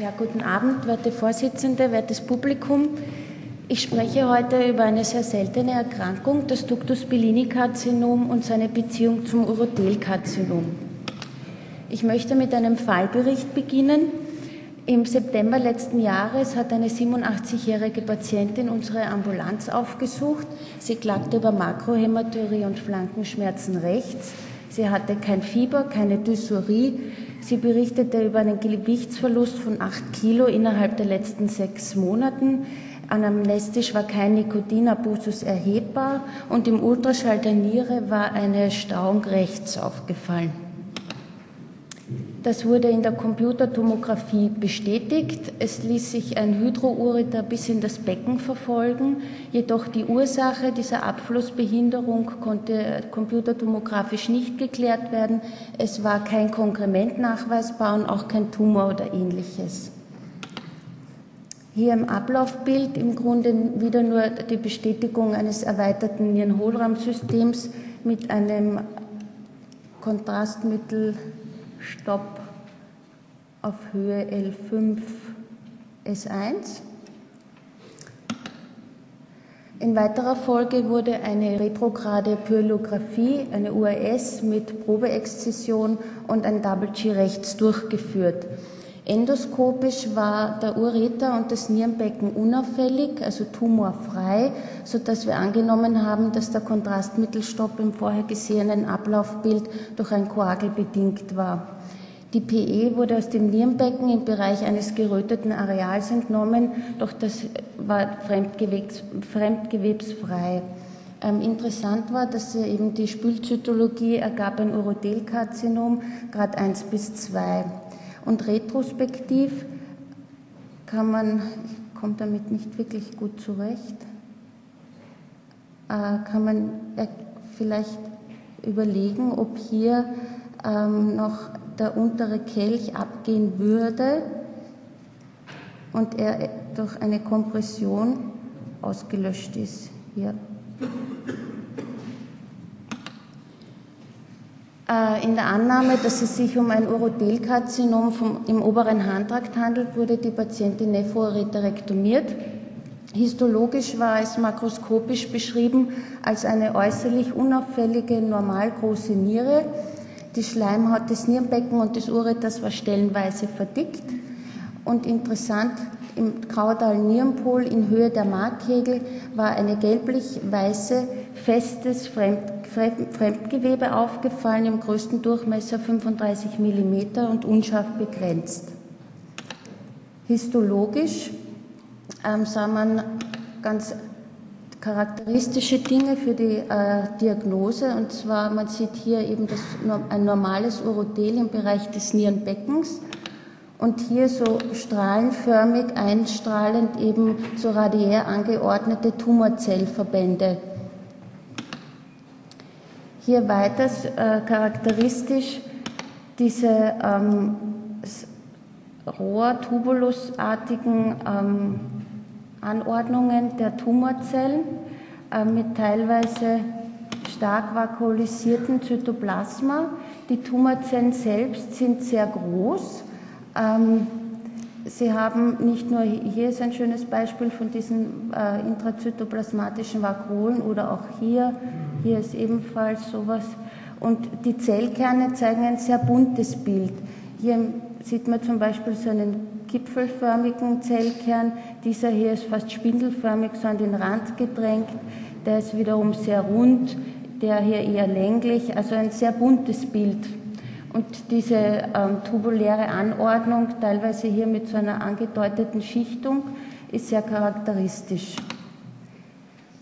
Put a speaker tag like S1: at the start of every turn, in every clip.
S1: Ja, guten Abend, werte Vorsitzende, wertes Publikum. Ich spreche heute über eine sehr seltene Erkrankung, das Ductus Bellini-Karzinom und seine Beziehung zum Urothelkarzinom. Ich möchte mit einem Fallbericht beginnen. Im September letzten Jahres hat eine 87-jährige Patientin unsere Ambulanz aufgesucht. Sie klagte über Makrohämaturie und Flankenschmerzen rechts. Sie hatte kein Fieber, keine Dysurie. Sie berichtete über einen Gewichtsverlust von 8 Kilo innerhalb der letzten sechs Monaten. Anamnestisch war kein Nikotinabusus erhebbar und im Ultraschall der Niere war eine Stauung rechts aufgefallen. Das wurde in der Computertomographie bestätigt. Es ließ sich ein Hydroureter bis in das Becken verfolgen. Jedoch die Ursache dieser Abflussbehinderung konnte computertomografisch nicht geklärt werden. Es war kein Konkrement nachweisbar und auch kein Tumor oder ähnliches. Hier im Ablaufbild im Grunde wieder nur die Bestätigung eines erweiterten Nierenhohlraumsystems mit einem Kontrastmittel Stopp auf Höhe L5 S1. In weiterer Folge wurde eine retrograde Pyelographie, eine UAS mit Probeexzision und ein Double G rechts durchgeführt. Endoskopisch war der Ureter und das Nierenbecken unauffällig, also tumorfrei, sodass wir angenommen haben, dass der Kontrastmittelstopp im vorher gesehenen Ablaufbild durch ein Koagel bedingt war. Die PE wurde aus dem Nierenbecken im Bereich eines geröteten Areals entnommen, doch das war Fremdgewebs, fremdgewebsfrei. Ähm, interessant war, dass eben die Spülzytologie ergab ein Urodelkarzinom, Grad 1 bis 2. Und retrospektiv kann man, ich komme damit nicht wirklich gut zurecht, äh, kann man vielleicht überlegen, ob hier ähm, noch der untere Kelch abgehen würde und er durch eine Kompression ausgelöscht ist. Hier. Äh, in der Annahme, dass es sich um ein Urodelkarzinom vom, im oberen Harntrakt handelt, wurde die Patientin nephroreterektomiert. Histologisch war es makroskopisch beschrieben als eine äußerlich unauffällige, normal große Niere. Die Schleimhaut des Nierenbecken und des Ureters war stellenweise verdickt. Und interessant, im kaudalen Nierenpol in Höhe der Markkegel war eine gelblich-weiße, festes Fremd Fremdgewebe aufgefallen, im größten Durchmesser 35 mm und unscharf begrenzt. Histologisch ähm, sah man ganz charakteristische Dinge für die äh, Diagnose. Und zwar, man sieht hier eben das, ein normales Urothel im Bereich des Nierenbeckens und hier so strahlenförmig einstrahlend eben so radiär angeordnete Tumorzellverbände hier weiters äh, charakteristisch diese ähm, Rohr-Tubulusartigen ähm, Anordnungen der Tumorzellen äh, mit teilweise stark vakuolisierten Zytoplasma. Die Tumorzellen selbst sind sehr groß. Ähm, Sie haben nicht nur, hier ist ein schönes Beispiel von diesen äh, intrazytoplasmatischen Vakuolen oder auch hier hier ist ebenfalls sowas. Und die Zellkerne zeigen ein sehr buntes Bild. Hier sieht man zum Beispiel so einen gipfelförmigen Zellkern. Dieser hier ist fast spindelförmig, so an den Rand gedrängt. Der ist wiederum sehr rund, der hier eher länglich, also ein sehr buntes Bild. Und diese ähm, tubuläre Anordnung, teilweise hier mit so einer angedeuteten Schichtung, ist sehr charakteristisch.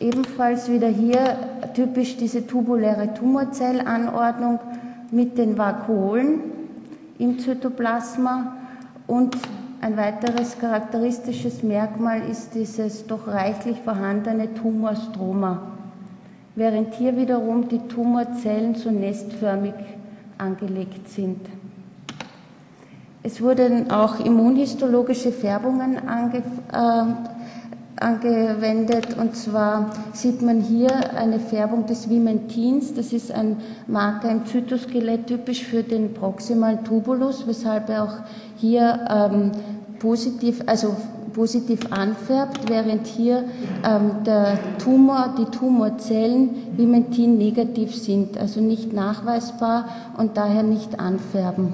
S1: Ebenfalls wieder hier typisch diese tubuläre Tumorzellanordnung mit den Vakuolen im Zytoplasma und ein weiteres charakteristisches Merkmal ist dieses doch reichlich vorhandene Tumorstroma, während hier wiederum die Tumorzellen so nestförmig angelegt sind. Es wurden auch immunhistologische Färbungen ange, äh, angewendet. Und zwar sieht man hier eine Färbung des Vimentins. Das ist ein Marker im Zytoskelett, typisch für den proximalen Tubulus, weshalb er auch hier ähm, positiv, also positiv anfärbt, während hier ähm, der Tumor, die Tumorzellen Vimentin negativ sind, also nicht nachweisbar und daher nicht anfärben.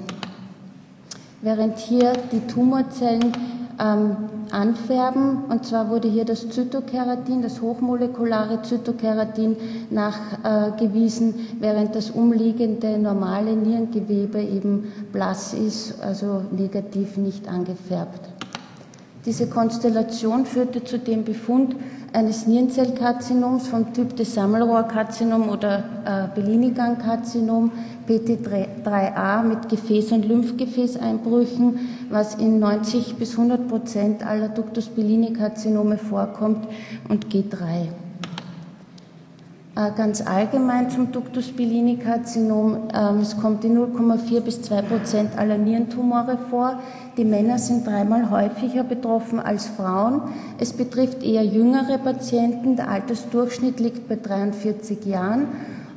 S1: Während hier die Tumorzellen ähm, anfärben. Und zwar wurde hier das Zytokeratin, das hochmolekulare Zytokeratin nachgewiesen, während das umliegende normale Nierengewebe eben blass ist, also negativ nicht angefärbt. Diese Konstellation führte zu dem Befund eines Nierenzellkarzinoms vom Typ des Sammelrohrkarzinom oder äh, Bellini-Gang-Karzinom PT3a mit Gefäß- und Lymphgefäßeinbrüchen, was in 90 bis 100 Prozent aller Ductus Bellini-Karzinome vorkommt und G3. Äh, ganz allgemein zum Ductus Bellini-Karzinom. Ähm, es kommt in 0,4 bis 2 Prozent aller Nierentumore vor. Die Männer sind dreimal häufiger betroffen als Frauen. Es betrifft eher jüngere Patienten. Der Altersdurchschnitt liegt bei 43 Jahren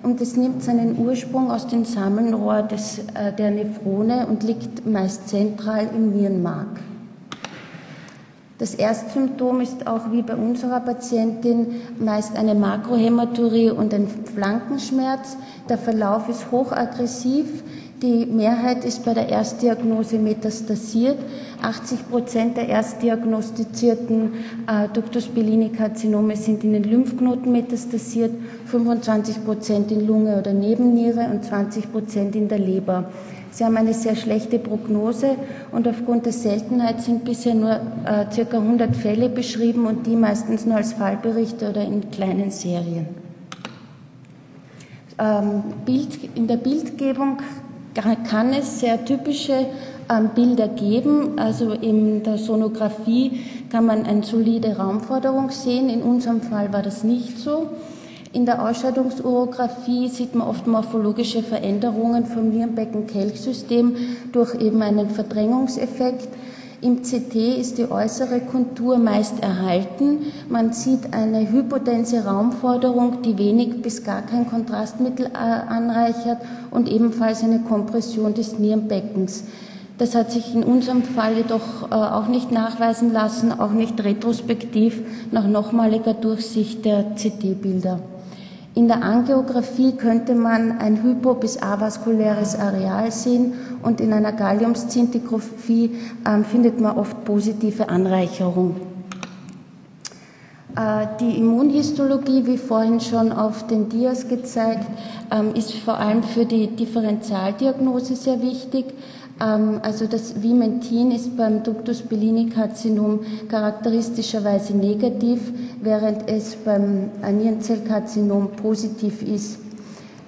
S1: und es nimmt seinen Ursprung aus dem Sammelrohr des, äh, der Nephrone und liegt meist zentral im Nierenmark. Das Erstsymptom ist auch wie bei unserer Patientin meist eine Makrohämaturie und ein Flankenschmerz. Der Verlauf ist hochaggressiv. Die Mehrheit ist bei der Erstdiagnose metastasiert. 80 Prozent der erstdiagnostizierten äh, Ductus bellini Karzinome sind in den Lymphknoten metastasiert, 25 Prozent in Lunge oder Nebenniere und 20 Prozent in der Leber. Sie haben eine sehr schlechte Prognose und aufgrund der Seltenheit sind bisher nur äh, circa 100 Fälle beschrieben und die meistens nur als Fallberichte oder in kleinen Serien. Ähm, Bild, in der Bildgebung kann es sehr typische ähm, Bilder geben. Also in der Sonographie kann man eine solide Raumforderung sehen. In unserem Fall war das nicht so. In der Ausscheidungsurographie sieht man oft morphologische Veränderungen vom Nierenbecken-Kelchsystem durch eben einen Verdrängungseffekt. Im CT ist die äußere Kontur meist erhalten. Man sieht eine hypodense Raumforderung, die wenig bis gar kein Kontrastmittel äh, anreichert und ebenfalls eine Kompression des Nierenbeckens. Das hat sich in unserem Fall jedoch äh, auch nicht nachweisen lassen, auch nicht retrospektiv nach nochmaliger Durchsicht der CT-Bilder. In der Angiografie könnte man ein hypo- bis avaskuläres Areal sehen und in einer Galliumszintigraphie äh, findet man oft positive Anreicherung. Äh, die Immunhistologie, wie vorhin schon auf den Dias gezeigt, ähm, ist vor allem für die Differentialdiagnose sehr wichtig. Ähm, also das Vimentin ist beim Ductus Bellini-Karzinom charakteristischerweise negativ, während es beim Nierenzellkarzinom positiv ist.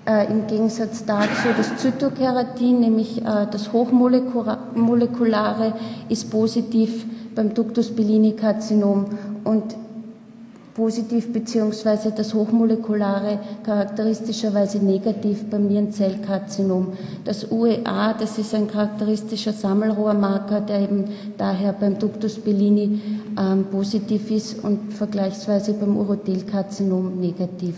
S1: Äh, Im Gegensatz dazu das Zytokeratin, nämlich äh, das Hochmolekulare, ist positiv beim Ductus Bellini-Karzinom und positiv beziehungsweise das hochmolekulare charakteristischerweise negativ beim Nierenzellkarzinom. Das UEA, das ist ein charakteristischer Sammelrohrmarker, der eben daher beim Ductus Bellini ähm, positiv ist und vergleichsweise beim Urothelkarzinom negativ.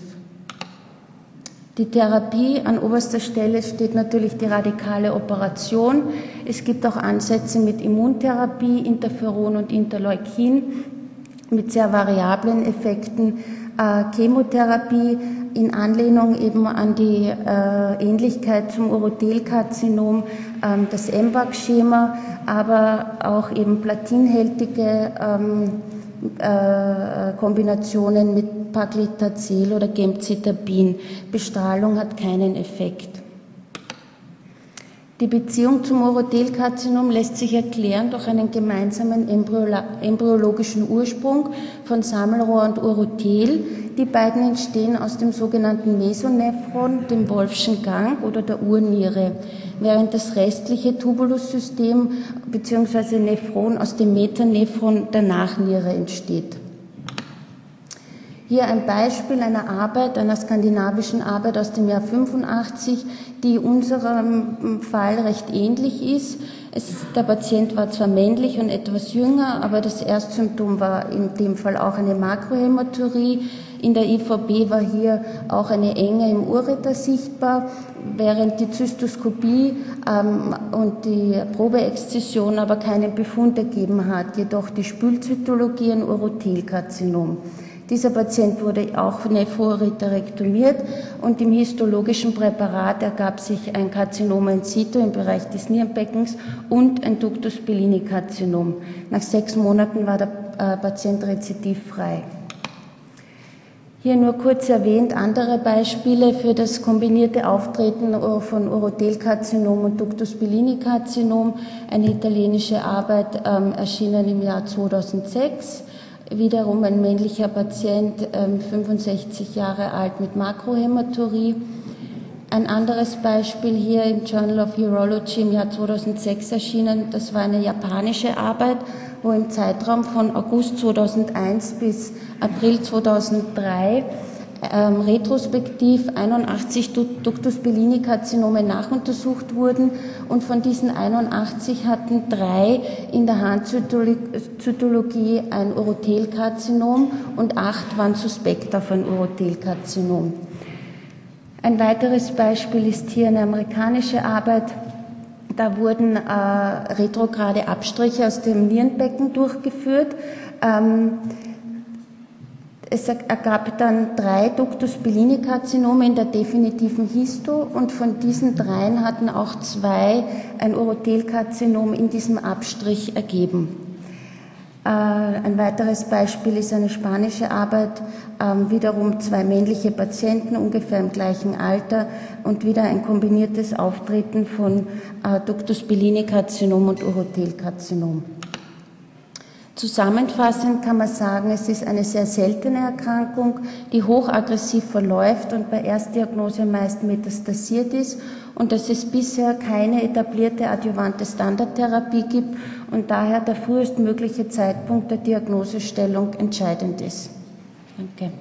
S1: Die Therapie an oberster Stelle steht natürlich die radikale Operation. Es gibt auch Ansätze mit Immuntherapie, Interferon und Interleukin mit sehr variablen Effekten. Äh, Chemotherapie in Anlehnung eben an die äh, Ähnlichkeit zum Urothelkarzinom, äh, das MVAC-Schema, aber auch eben platinhältige ähm, äh, Kombinationen mit Paclitaxel oder Gemcitabin. Bestrahlung hat keinen Effekt. Die Beziehung zum Urothelkarzinom lässt sich erklären durch einen gemeinsamen embryologischen Ursprung von Sammelrohr und Urothel. Die beiden entstehen aus dem sogenannten Mesonephron, dem Wolfschen Gang oder der Urniere, während das restliche Tubulussystem bzw. Nephron aus dem Metanephron der Nachniere entsteht. Hier ein Beispiel einer Arbeit, einer skandinavischen Arbeit aus dem Jahr 85, die unserem Fall recht ähnlich ist. Es, der Patient war zwar männlich und etwas jünger, aber das Erstsymptom war in dem Fall auch eine Makrohämaturie. In der IVB war hier auch eine Enge im Ureter sichtbar, während die Zystoskopie ähm, und die Probeexzision aber keinen Befund ergeben hat, jedoch die Spülzytologie ein Urothelkarzinom. Dieser Patient wurde auch nephrorektomiert und im histologischen Präparat ergab sich ein Karzinom in situ im Bereich des Nierenbeckens und ein Ductus bellini Karzinom. Nach sechs Monaten war der äh, Patient rezidivfrei. Hier nur kurz erwähnt andere Beispiele für das kombinierte Auftreten von Urothelkarzinom und Ductus bellini Karzinom. Eine italienische Arbeit ähm, erschienen im Jahr 2006 wiederum ein männlicher Patient, 65 ähm, Jahre alt mit Makrohämaturie. Ein anderes Beispiel hier im Journal of Urology im Jahr 2006 erschienen, das war eine japanische Arbeit, wo im Zeitraum von August 2001 bis April 2003 ähm, retrospektiv 81 Ductus bellini Karzinome nachuntersucht wurden und von diesen 81 hatten drei in der Handzytologie ein Urothelkarzinom und acht waren suspekt auf ein Urothelkarzinom. Ein weiteres Beispiel ist hier eine amerikanische Arbeit. Da wurden äh, retrograde Abstriche aus dem Nierenbecken durchgeführt. Ähm, es ergab dann drei Ductus bellini Karzinome in der definitiven Histo und von diesen dreien hatten auch zwei ein Urothelkarzinom in diesem Abstrich ergeben. Äh, ein weiteres Beispiel ist eine spanische Arbeit, ähm, wiederum zwei männliche Patienten ungefähr im gleichen Alter und wieder ein kombiniertes Auftreten von äh, Ductus bellini Karzinom und Urothelkarzinom. Zusammenfassend kann man sagen, es ist eine sehr seltene Erkrankung, die hochaggressiv verläuft und bei Erstdiagnose meist metastasiert ist und dass es bisher keine etablierte adjuvante Standardtherapie gibt und daher der frühestmögliche Zeitpunkt der Diagnosestellung entscheidend ist. Danke.